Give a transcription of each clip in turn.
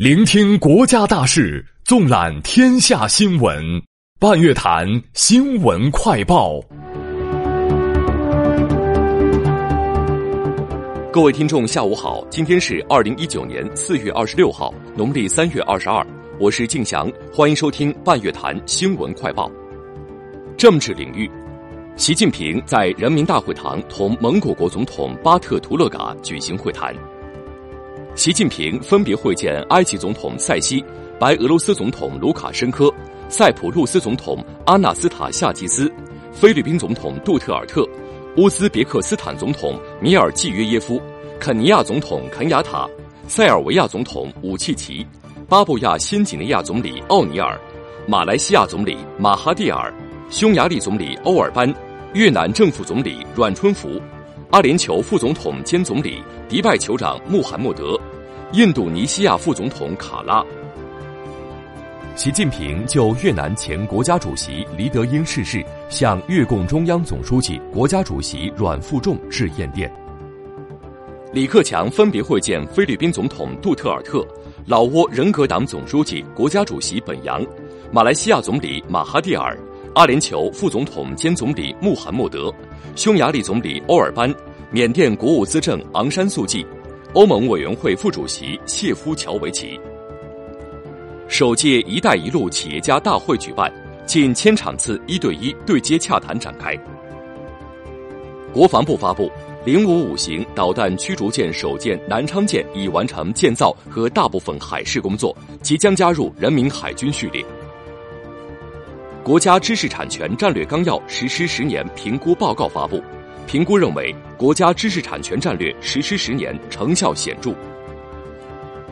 聆听国家大事，纵览天下新闻。半月谈新闻快报。各位听众，下午好，今天是二零一九年四月二十六号，农历三月二十二，我是敬祥，欢迎收听半月谈新闻快报。政治领域，习近平在人民大会堂同蒙古国总统巴特图勒嘎举行会谈。习近平分别会见埃及总统塞西、白俄罗斯总统卢卡申科、塞浦路斯总统阿纳斯塔夏吉斯、菲律宾总统杜特尔特、乌兹别克斯坦总统米尔季约耶夫、肯尼亚总统肯雅塔、塞尔维亚总统武契奇、巴布亚新几内亚总理奥尼尔、马来西亚总理马哈蒂尔、匈牙利总理欧尔班、越南政府总理阮春福。阿联酋副总统兼总理、迪拜酋长穆罕默德，印度尼西亚副总统卡拉。习近平就越南前国家主席黎德英逝世，向越共中央总书记、国家主席阮富仲致唁电。李克强分别会见菲律宾总统杜特尔特、老挝人格党总书记、国家主席本扬、马来西亚总理马哈蒂尔。阿联酋副总统兼总理穆罕默德，匈牙利总理欧尔班，缅甸国务资政昂山素季，欧盟委员会副主席谢夫乔维奇。首届“一带一路”企业家大会举办，近千场次一对一对接洽谈展开。国防部发布，零五五型导弹驱逐舰首舰南昌舰已完成建造和大部分海试工作，即将加入人民海军序列。国家知识产权战略纲要实施十年评估报告发布，评估认为国家知识产权战略实施十年成效显著。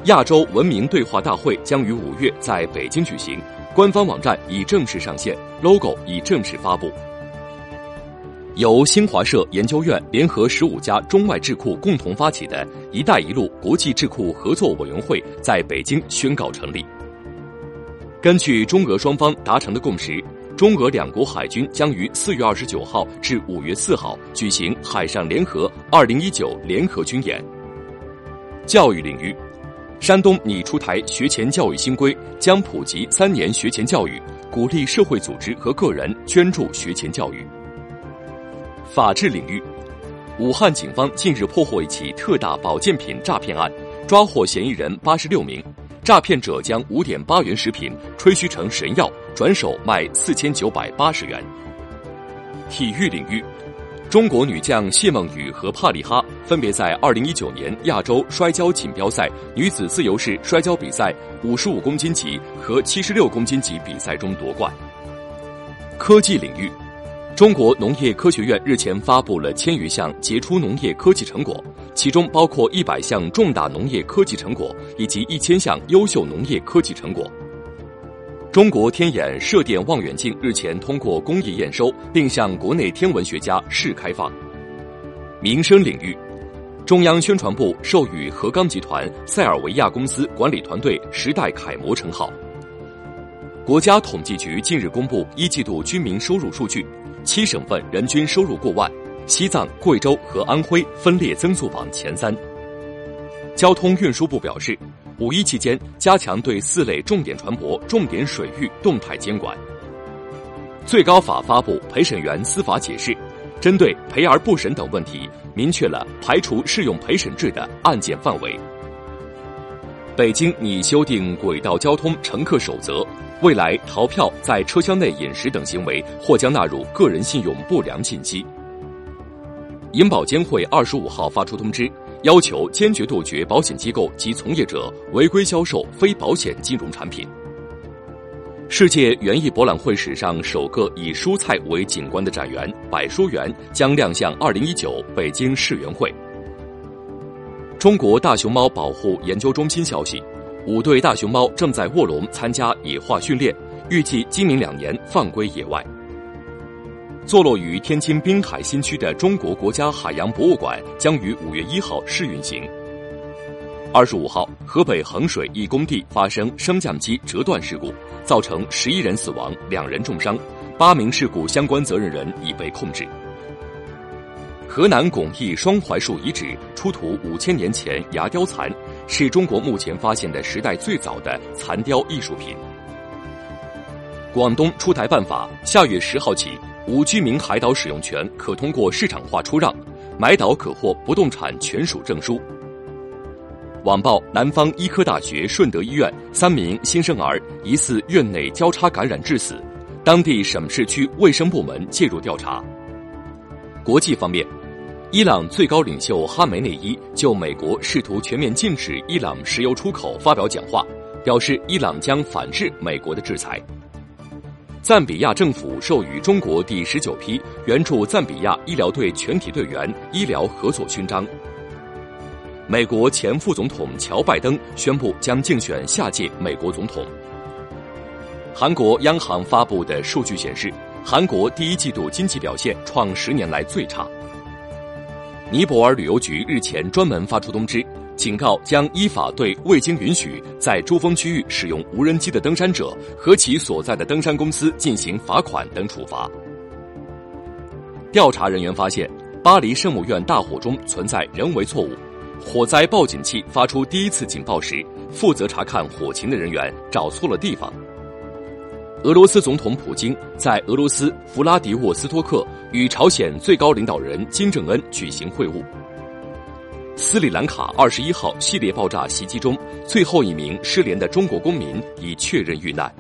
亚洲文明对话大会将于五月在北京举行，官方网站已正式上线，logo 已正式发布。由新华社研究院联合十五家中外智库共同发起的一带一路国际智库合作委员会在北京宣告成立。根据中俄双方达成的共识，中俄两国海军将于四月二十九号至五月四号举行海上联合二零一九联合军演。教育领域，山东拟出台学前教育新规，将普及三年学前教育，鼓励社会组织和个人捐助学前教育。法治领域，武汉警方近日破获一起特大保健品诈骗案，抓获嫌疑人八十六名。诈骗者将五点八元食品吹嘘成神药，转手卖四千九百八十元。体育领域，中国女将谢梦雨和帕里哈分别在二零一九年亚洲摔跤锦标赛女子自由式摔跤比赛五十五公斤级和七十六公斤级比赛中夺冠。科技领域。中国农业科学院日前发布了千余项杰出农业科技成果，其中包括一百项重大农业科技成果以及一千项优秀农业科技成果。中国天眼射电望远镜日前通过工艺验收，并向国内天文学家试开放。民生领域，中央宣传部授予和钢集团塞尔维亚公司管理团队“时代楷模”称号。国家统计局近日公布一季度居民收入数据。七省份人均收入过万，西藏、贵州和安徽分列增速榜前三。交通运输部表示，五一期间加强对四类重点船舶、重点水域动态监管。最高法发布陪审员司法解释，针对陪而不审等问题，明确了排除适用陪审制的案件范围。北京拟修订轨道交通乘客守则。未来逃票、在车厢内饮食等行为或将纳入个人信用不良信息。银保监会二十五号发出通知，要求坚决杜绝保险机构及从业者违规销售非保险金融产品。世界园艺博览会史上首个以蔬菜为景观的展园——百蔬园将亮相二零一九北京世园会。中国大熊猫保护研究中心消息。五对大熊猫正在卧龙参加野化训练，预计今明两年放归野外。坐落于天津滨海新区的中国国家海洋博物馆将于五月一号试运行。二十五号，河北衡水一工地发生升降机折断事故，造成十一人死亡，两人重伤，八名事故相关责任人已被控制。河南巩义双槐树遗址出土五千年前牙雕残。是中国目前发现的时代最早的残雕艺术品。广东出台办法，下月十号起，无居民海岛使用权可通过市场化出让，买岛可获不动产权属证书。网曝南方医科大学顺德医院三名新生儿疑似院内交叉感染致死，当地省市区卫生部门介入调查。国际方面，伊朗最高领袖哈梅内伊就美国试图全面禁止伊朗石油出口发表讲话，表示伊朗将反制美国的制裁。赞比亚政府授予中国第十九批援助赞比亚医疗队全体队员医疗合作勋章。美国前副总统乔拜登宣布将竞选下届美国总统。韩国央行发布的数据显示，韩国第一季度经济表现创十年来最差。尼泊尔旅游局日前专门发出通知，警告将依法对未经允许在珠峰区域使用无人机的登山者和其所在的登山公司进行罚款等处罚。调查人员发现，巴黎圣母院大火中存在人为错误。火灾报警器发出第一次警报时，负责查看火情的人员找错了地方。俄罗斯总统普京在俄罗斯弗拉迪沃斯托克与朝鲜最高领导人金正恩举行会晤。斯里兰卡二十一号系列爆炸袭击中，最后一名失联的中国公民已确认遇难。